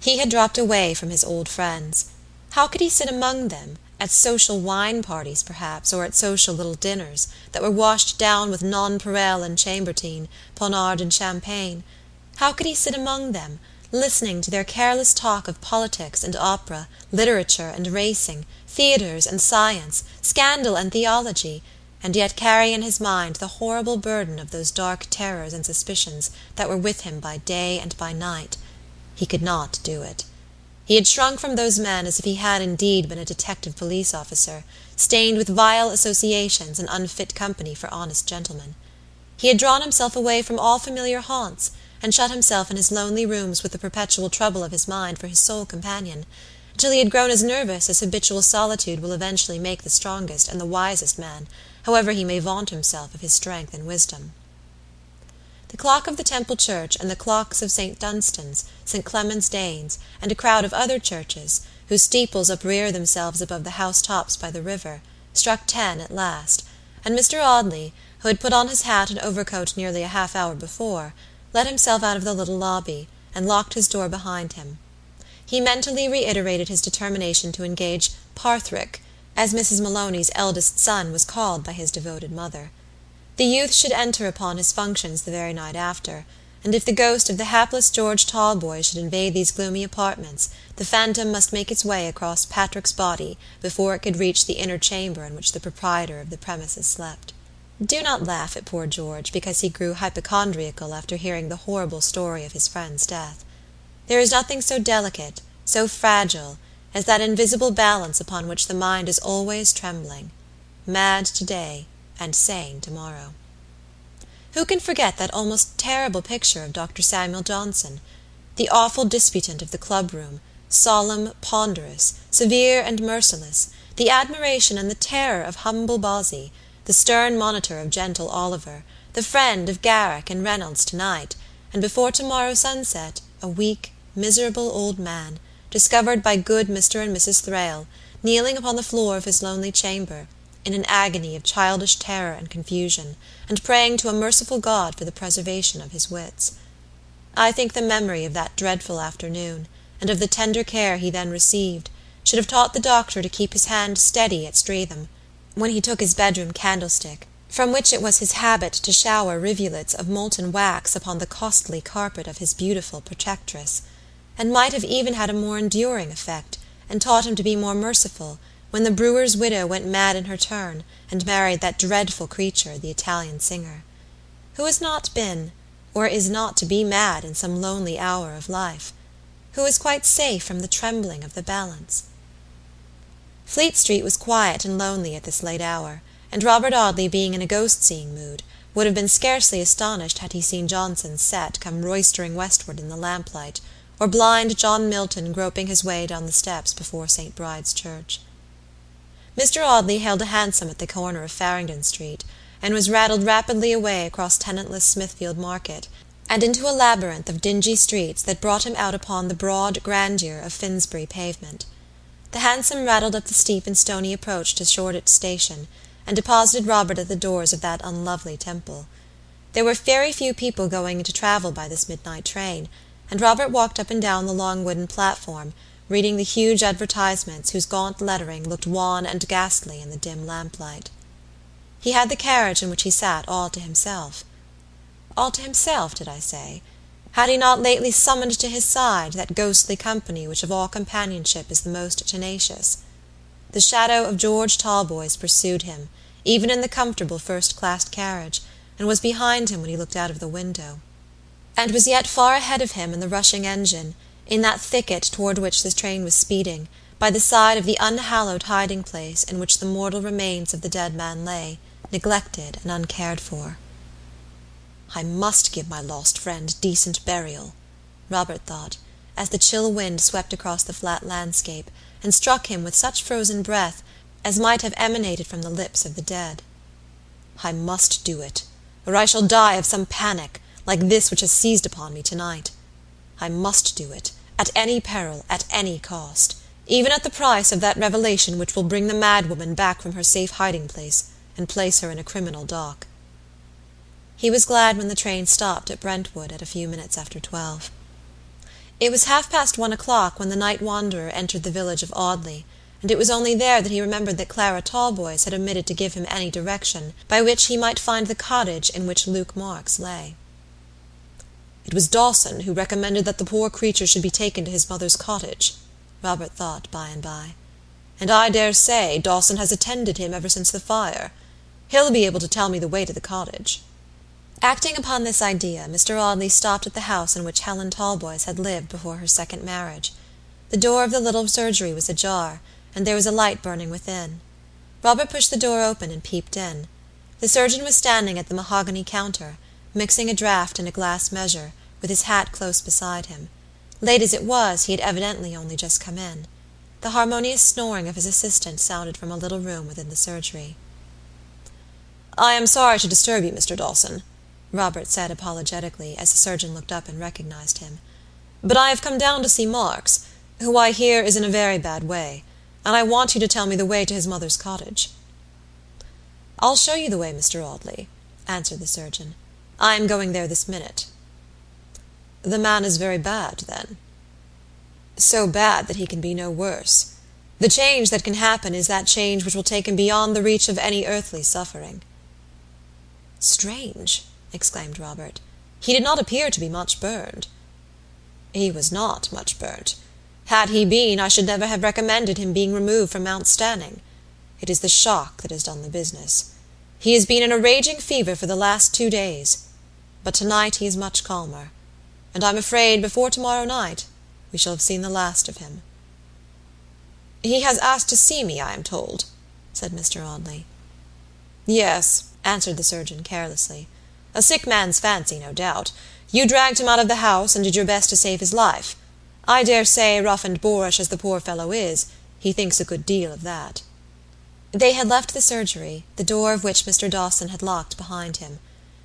He had dropped away from his old friends. How could he sit among them, at social wine parties, perhaps, or at social little dinners, that were washed down with nonpareil and chambertin, Pommard and champagne how could he sit among them, listening to their careless talk of politics and opera, literature and racing, theatres and science, scandal and theology, and yet carry in his mind the horrible burden of those dark terrors and suspicions that were with him by day and by night? He could not do it. He had shrunk from those men as if he had indeed been a detective police officer, stained with vile associations and unfit company for honest gentlemen. He had drawn himself away from all familiar haunts, and shut himself in his lonely rooms with the perpetual trouble of his mind for his sole companion, till he had grown as nervous as habitual solitude will eventually make the strongest and the wisest man, however he may vaunt himself of his strength and wisdom. The clock of the Temple church and the clocks of St. Dunstan's, St. Clement's Danes, and a crowd of other churches, whose steeples uprear themselves above the house tops by the river, struck ten at last, and Mr. Audley, who had put on his hat and overcoat nearly a half hour before, let himself out of the little lobby, and locked his door behind him. He mentally reiterated his determination to engage Parthrick, as Mrs. Maloney's eldest son was called by his devoted mother. The youth should enter upon his functions the very night after, and if the ghost of the hapless George Talboys should invade these gloomy apartments the phantom must make its way across Patrick's body before it could reach the inner chamber in which the proprietor of the premises slept. Do not laugh at poor George because he grew hypochondriacal after hearing the horrible story of his friend's death. There is nothing so delicate, so fragile, as that invisible balance upon which the mind is always trembling mad to day and sane to morrow. Who can forget that almost terrible picture of Dr. Samuel Johnson, the awful disputant of the club room, solemn, ponderous, severe and merciless, the admiration and the terror of humble Bozzy, the stern monitor of gentle Oliver, the friend of Garrick and Reynolds to night, and before to morrow sunset a weak, miserable old man, discovered by good Mr. and Mrs. Thrale, kneeling upon the floor of his lonely chamber in an agony of childish terror and confusion, and praying to a merciful God for the preservation of his wits. I think the memory of that dreadful afternoon, and of the tender care he then received, should have taught the doctor to keep his hand steady at Streatham, when he took his bedroom candlestick, from which it was his habit to shower rivulets of molten wax upon the costly carpet of his beautiful protectress, and might have even had a more enduring effect, and taught him to be more merciful when the brewer's widow went mad in her turn, and married that dreadful creature, the Italian singer. Who has not been, or is not to be mad in some lonely hour of life? Who is quite safe from the trembling of the balance? Fleet Street was quiet and lonely at this late hour, and Robert Audley being in a ghost-seeing mood, would have been scarcely astonished had he seen Johnson's set come roistering westward in the lamplight, or blind John Milton groping his way down the steps before St. Bride's Church. Mr. Audley hailed a hansom at the corner of Farringdon Street, and was rattled rapidly away across tenantless Smithfield Market, and into a labyrinth of dingy streets that brought him out upon the broad grandeur of Finsbury pavement. The hansom rattled up the steep and stony approach to Shoreditch Station, and deposited Robert at the doors of that unlovely temple. There were very few people going into travel by this midnight train, and Robert walked up and down the long wooden platform reading the huge advertisements whose gaunt lettering looked wan and ghastly in the dim lamplight. He had the carriage in which he sat all to himself. All to himself, did I say? Had he not lately summoned to his side that ghostly company which of all companionship is the most tenacious? The shadow of George Talboys pursued him, even in the comfortable first-class carriage, and was behind him when he looked out of the window, and was yet far ahead of him in the rushing engine in that thicket toward which the train was speeding, by the side of the unhallowed hiding-place in which the mortal remains of the dead man lay, neglected and uncared for. "I must give my lost friend decent burial," Robert thought, as the chill wind swept across the flat landscape, and struck him with such frozen breath as might have emanated from the lips of the dead. "I must do it, or I shall die of some panic, like this which has seized upon me to night. I must do it at any peril, at any cost, even at the price of that revelation which will bring the madwoman back from her safe hiding-place, and place her in a criminal dock. He was glad when the train stopped at Brentwood at a few minutes after twelve. It was half past one o'clock when the night wanderer entered the village of Audley, and it was only there that he remembered that Clara Talboys had omitted to give him any direction by which he might find the cottage in which Luke Marks lay. "It was Dawson who recommended that the poor creature should be taken to his mother's cottage," Robert thought by and by. "And I dare say Dawson has attended him ever since the fire. He'll be able to tell me the way to the cottage." Acting upon this idea, Mr. Audley stopped at the house in which Helen Talboys had lived before her second marriage. The door of the little surgery was ajar, and there was a light burning within. Robert pushed the door open and peeped in. The surgeon was standing at the mahogany counter, mixing a draught in a glass measure, with his hat close beside him. Late as it was, he had evidently only just come in. The harmonious snoring of his assistant sounded from a little room within the surgery. "I am sorry to disturb you, Mr. Dawson," Robert said apologetically, as the surgeon looked up and recognized him. "But I have come down to see Marks, who I hear is in a very bad way, and I want you to tell me the way to his mother's cottage." "I'll show you the way, Mr. Audley," answered the surgeon. "I am going there this minute." "The man is very bad, then?" "So bad that he can be no worse. The change that can happen is that change which will take him beyond the reach of any earthly suffering." "Strange!" exclaimed Robert. "He did not appear to be much burned." "He was not much burnt. Had he been, I should never have recommended him being removed from Mount Stanning. It is the shock that has done the business. He has been in a raging fever for the last two days, but to night he is much calmer, and I'm afraid before to morrow night we shall have seen the last of him." "He has asked to see me, I am told," said Mr. Audley. "Yes," answered the surgeon carelessly. A sick man's fancy, no doubt. You dragged him out of the house, and did your best to save his life. I dare say, rough and boorish as the poor fellow is, he thinks a good deal of that." They had left the surgery, the door of which Mr. Dawson had locked behind him.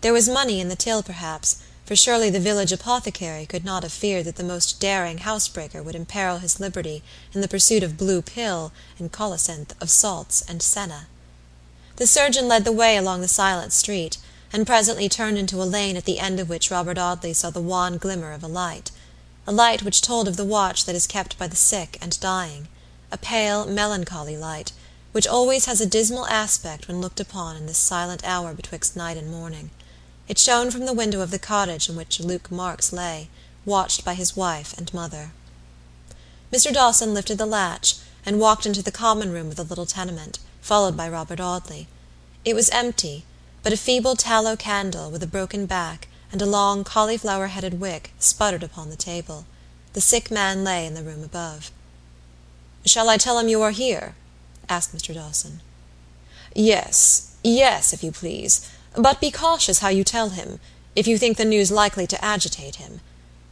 There was money in the till, perhaps, for surely the village apothecary could not have feared that the most daring housebreaker would imperil his liberty in the pursuit of blue pill and colocynth, of salts and senna. The surgeon led the way along the silent street and presently turned into a lane at the end of which Robert Audley saw the wan glimmer of a light a light which told of the watch that is kept by the sick and dying a pale, melancholy light, which always has a dismal aspect when looked upon in this silent hour betwixt night and morning. It shone from the window of the cottage in which Luke Marks lay, watched by his wife and mother. Mr. Dawson lifted the latch, and walked into the common room of the little tenement, followed by Robert Audley. It was empty but a feeble tallow candle, with a broken back, and a long cauliflower headed wick, sputtered upon the table. The sick man lay in the room above. "Shall I tell him you are here?" asked Mr. Dawson. "Yes, yes, if you please; but be cautious how you tell him, if you think the news likely to agitate him.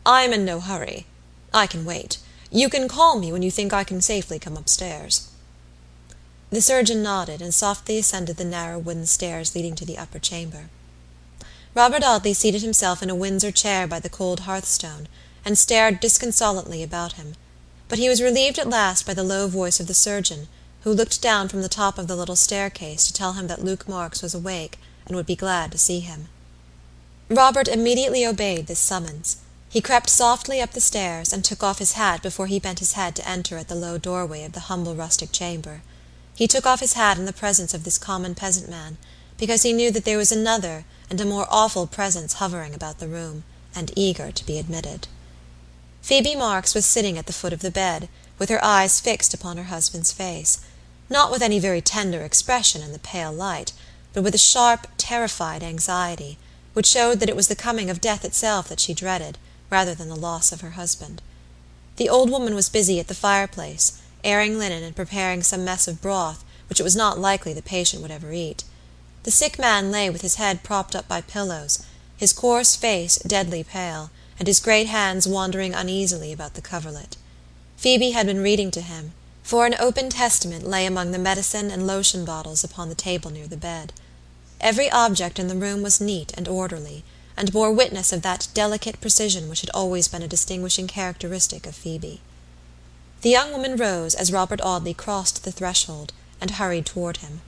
I am in no hurry. I can wait. You can call me when you think I can safely come upstairs." The surgeon nodded, and softly ascended the narrow wooden stairs leading to the upper chamber. Robert Audley seated himself in a Windsor chair by the cold hearthstone, and stared disconsolately about him; but he was relieved at last by the low voice of the surgeon, who looked down from the top of the little staircase to tell him that Luke Marks was awake, and would be glad to see him. Robert immediately obeyed this summons. He crept softly up the stairs, and took off his hat before he bent his head to enter at the low doorway of the humble rustic chamber. He took off his hat in the presence of this common peasant man, because he knew that there was another and a more awful presence hovering about the room, and eager to be admitted. Phoebe Marks was sitting at the foot of the bed, with her eyes fixed upon her husband's face, not with any very tender expression in the pale light, but with a sharp, terrified anxiety, which showed that it was the coming of death itself that she dreaded, rather than the loss of her husband. The old woman was busy at the fireplace airing linen and preparing some mess of broth which it was not likely the patient would ever eat. The sick man lay with his head propped up by pillows, his coarse face deadly pale, and his great hands wandering uneasily about the coverlet. Phoebe had been reading to him, for an open Testament lay among the medicine and lotion bottles upon the table near the bed. Every object in the room was neat and orderly, and bore witness of that delicate precision which had always been a distinguishing characteristic of Phoebe. The young woman rose as Robert Audley crossed the threshold, and hurried toward him.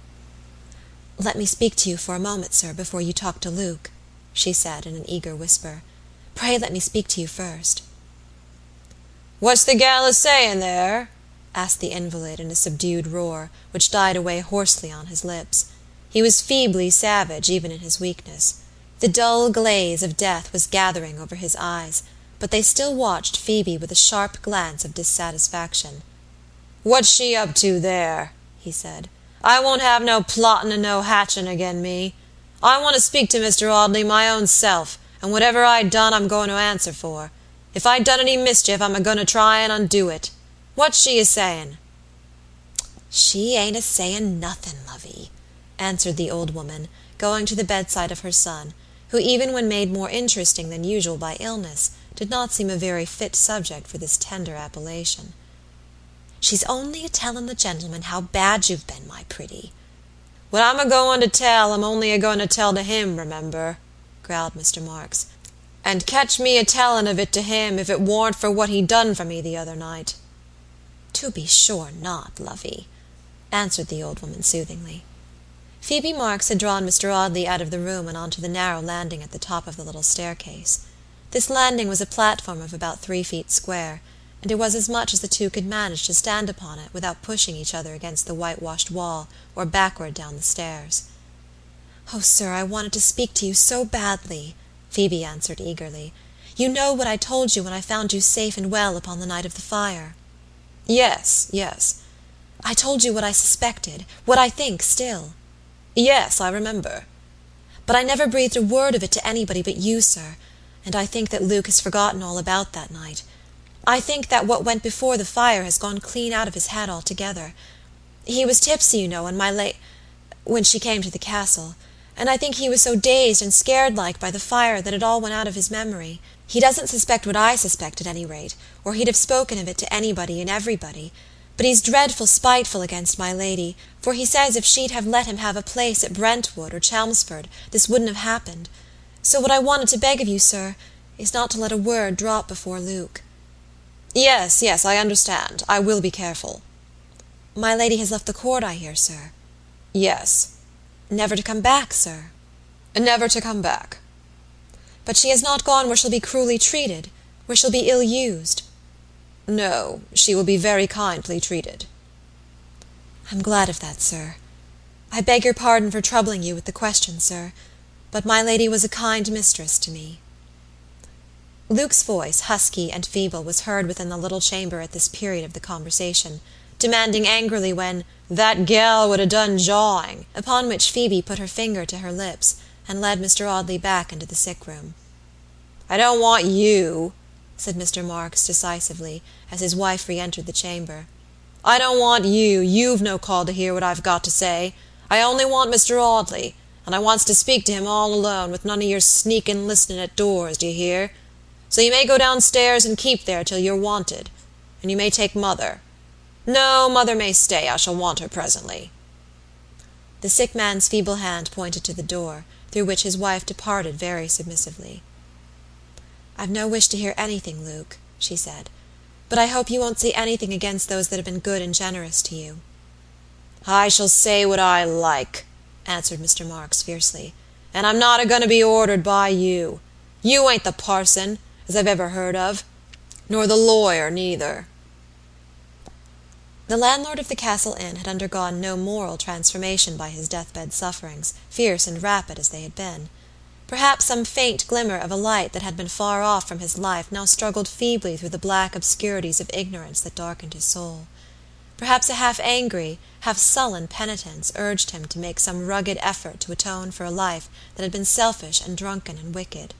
"Let me speak to you for a moment, sir, before you talk to Luke," she said in an eager whisper. "Pray let me speak to you first." "What's the gal a sayin' there?" asked the invalid in a subdued roar, which died away hoarsely on his lips. He was feebly savage even in his weakness. The dull glaze of death was gathering over his eyes, but they still watched Phoebe with a sharp glance of dissatisfaction. "What's she up to there?" he said. "I won't have no plottin' and no hatchin' agin me. I want to speak to Mr. Audley my own self, and whatever I done I'm goin' to answer for. If I done any mischief I'm a goin' to try and undo it. What's she a sayin'?" "She ain't a sayin' nothin', lovey," answered the old woman, going to the bedside of her son, who even when made more interesting than usual by illness, did not seem a very fit subject for this tender appellation. "She's only a tellin' the gentleman how bad you've been, my pretty." "What I'm a goin' to tell I'm only a goin' to tell to him, remember," growled Mr. Marks. And catch me a tellin' of it to him if it warn't for what he done for me the other night." "To be sure not, lovey," answered the old woman soothingly. Phoebe Marks had drawn Mr. Audley out of the room and on to the narrow landing at the top of the little staircase. This landing was a platform of about three feet square, and it was as much as the two could manage to stand upon it without pushing each other against the whitewashed wall or backward down the stairs. "Oh, sir, I wanted to speak to you so badly!" Phoebe answered eagerly. "You know what I told you when I found you safe and well upon the night of the fire." "Yes, yes." "I told you what I suspected what I think still." "Yes, I remember." "But I never breathed a word of it to anybody but you, sir, and I think that Luke has forgotten all about that night. I think that what went before the fire has gone clean out of his head altogether. He was tipsy, you know, when my la when she came to the castle and I think he was so dazed and scared like by the fire that it all went out of his memory. He doesn't suspect what I suspect at any rate, or he'd have spoken of it to anybody and everybody. But he's dreadful spiteful against my lady, for he says if she'd have let him have a place at Brentwood or Chelmsford this wouldn't have happened. So what I wanted to beg of you, sir, is not to let a word drop before Luke." "Yes, yes, I understand. I will be careful." "My lady has left the court, I hear, sir." "Yes." "Never to come back, sir?" "Never to come back." "But she has not gone where she'll be cruelly treated where she'll be ill used?" "No; she will be very kindly treated." "I'm glad of that, sir. I beg your pardon for troubling you with the question, sir, but my lady was a kind mistress to me." Luke's voice, husky and feeble, was heard within the little chamber at this period of the conversation demanding angrily when "that gal would would 'a' done jawing," upon which Phoebe put her finger to her lips, and led Mr. Audley back into the sick room. "I don't want you," said Mr. Marks decisively, as his wife re entered the chamber. "I don't want you; you've no call to hear what I've got to say. I only want Mr. Audley, and I wants to speak to him all alone, with none of your sneakin' listenin' at doors, d'ye hear? So you may go downstairs and keep there till you're wanted. And you may take mother. No, mother may stay; I shall want her presently." The sick man's feeble hand pointed to the door, through which his wife departed very submissively. "I've no wish to hear anything, Luke," she said, "but I hope you won't say anything against those that have been good and generous to you." "I shall say what I like," answered Mr. Marks fiercely, "and I'm not a goin' to be ordered by you. You ain't the parson, as I've ever heard of, nor the lawyer neither. The landlord of the Castle Inn had undergone no moral transformation by his deathbed sufferings, fierce and rapid as they had been. Perhaps some faint glimmer of a light that had been far off from his life now struggled feebly through the black obscurities of ignorance that darkened his soul. Perhaps a half angry, half sullen penitence urged him to make some rugged effort to atone for a life that had been selfish and drunken and wicked.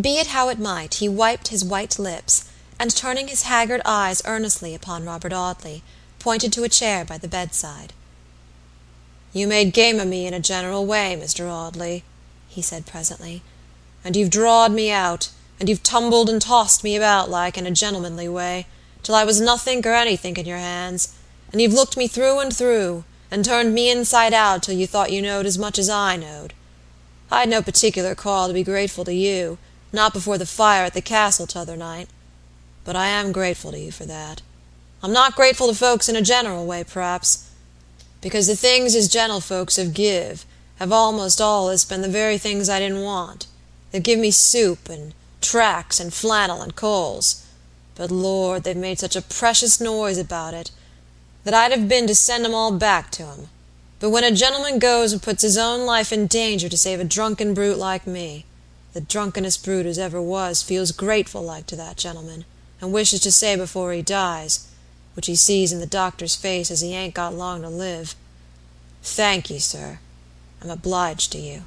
Be it how it might, he wiped his white lips and turning his haggard eyes earnestly upon Robert Audley, pointed to a chair by the bedside. "You made game of me in a general way, Mr. Audley," he said presently, "and you've drawed me out, and you've tumbled and tossed me about like, in a gentlemanly way, till I was nothink or anythink in your hands, and you've looked me through and through, and turned me inside out till you thought you knowed as much as I knowed. I'd no particular call to be grateful to you, not before the fire at the castle t'other night but I am grateful to you for that. I'm not grateful to folks in a general way, p'raps, because the things as gentlefolks have give have almost allus been the very things I didn't want. They've give me soup, and tracts, and flannel, and coals. But, Lord, they've made such a precious noise about it, that I'd have been to send 'em all back to 'em; but when a gentleman goes and puts his own life in danger to save a drunken brute like me, the drunkenest brute as ever was feels grateful like to that gentleman, and wishes to say before he dies, which he sees in the doctor's face as he ain't got long to live, 'Thank ye, sir, I'm obliged to you.'"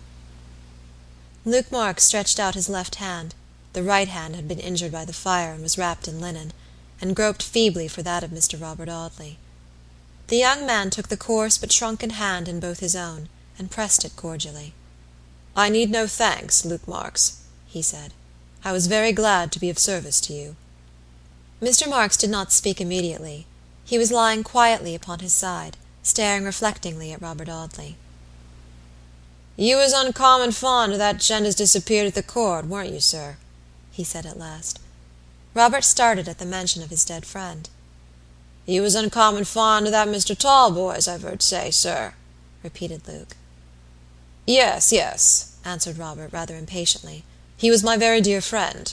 Luke Marks stretched out his left hand the right hand had been injured by the fire and was wrapped in linen and groped feebly for that of Mr. Robert Audley. The young man took the coarse but shrunken hand in both his own, and pressed it cordially. "I need no thanks, Luke Marks," he said. "I was very glad to be of service to you." Mr. Marks did not speak immediately. He was lying quietly upon his side, staring reflectingly at Robert Audley. "You was uncommon fond of that gent as disappeared at the Court, weren't you, sir?" he said at last. Robert started at the mention of his dead friend. "You was uncommon fond of that Mr. Talboys, I've heard say, sir," repeated Luke. "Yes, yes," answered Robert, rather impatiently. "He was my very dear friend."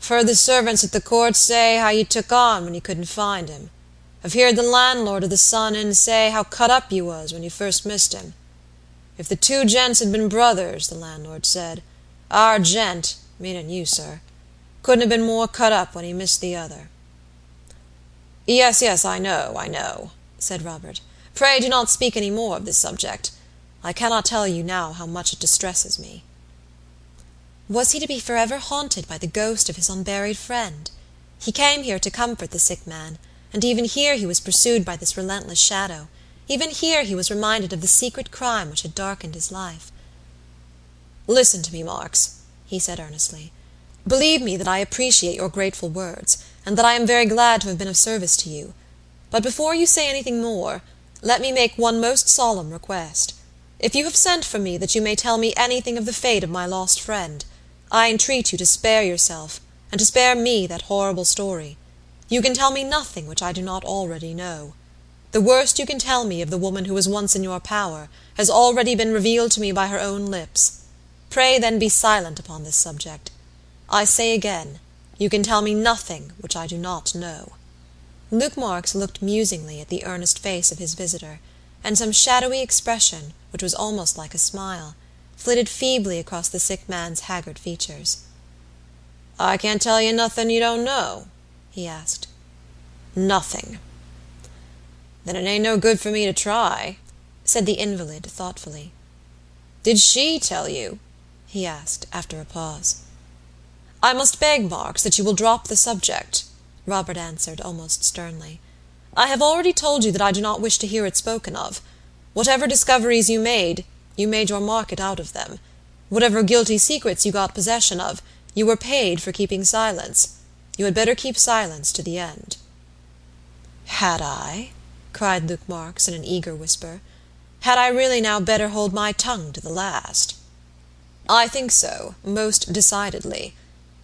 "I've heard the servants at the Court say how you took on when you couldn't find him. I've heerd the landlord of the Sun Inn say how cut up you was when you first missed him. If the two gents had been brothers, the landlord said, our gent meaning you, sir, couldn't have been more cut up when he missed the other." "Yes, yes, I know, I know," said Robert. "Pray do not speak any more of this subject. I cannot tell you now how much it distresses me." Was he to be forever haunted by the ghost of his unburied friend? He came here to comfort the sick man, and even here he was pursued by this relentless shadow; even here he was reminded of the secret crime which had darkened his life. "Listen to me, Marks he said earnestly. "Believe me that I appreciate your grateful words, and that I am very glad to have been of service to you; but before you say anything more, let me make one most solemn request. If you have sent for me that you may tell me anything of the fate of my lost friend, I entreat you to spare yourself, and to spare me that horrible story. You can tell me nothing which I do not already know. The worst you can tell me of the woman who was once in your power has already been revealed to me by her own lips. Pray then be silent upon this subject. I say again, you can tell me nothing which I do not know." Luke Marks looked musingly at the earnest face of his visitor, and some shadowy expression, which was almost like a smile, flitted feebly across the sick man's haggard features. "I can't tell you nothing you don't know?" he asked. "Nothing." "Then it ain't no good for me to try," said the invalid, thoughtfully. "Did she tell you?" he asked, after a pause. "I must beg, Marks, that you will drop the subject," Robert answered, almost sternly. "I have already told you that I do not wish to hear it spoken of. Whatever discoveries you made, you made your market out of them. Whatever guilty secrets you got possession of, you were paid for keeping silence. You had better keep silence to the end." "Had I?" Cried Luke Marks in an eager whisper. "Had I really now better hold my tongue to the last?" "I think so, most decidedly.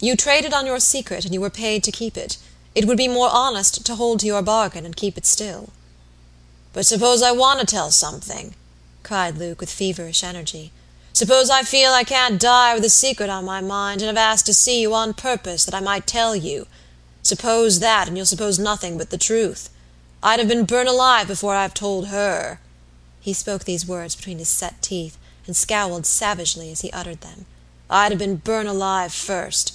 You traded on your secret, and you were paid to keep it. It would be more honest to hold to your bargain and keep it still." "But suppose I want to tell something?" cried Luke with feverish energy. "Suppose I feel I can't die with a secret on my mind, and have asked to see you on purpose that I might tell you. Suppose that, and you'll suppose nothing but the truth. I'd have been burned alive before I've told her." He spoke these words between his set teeth and scowled savagely as he uttered them. "I'd have been burnt alive first.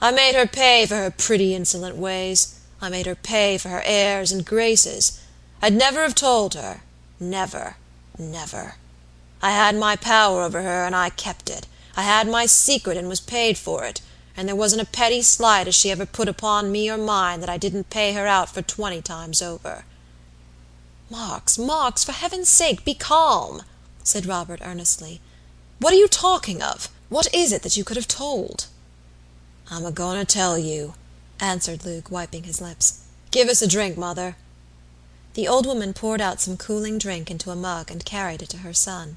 I made her pay for her pretty insolent ways. I made her pay for her airs and graces. I'd never have told her never, never. I had my power over her, and I kept it. I had my secret, and was paid for it, and there wasn't a petty slight as she ever put upon me or mine that I didn't pay her out for twenty times over." "Marks, Marks, for heaven's sake, be calm!" said Robert earnestly. "What are you talking of? What is it that you could have told?" "I'm a goin' to tell you," answered Luke, wiping his lips. "Give us a drink, mother." The old woman poured out some cooling drink into a mug and carried it to her son.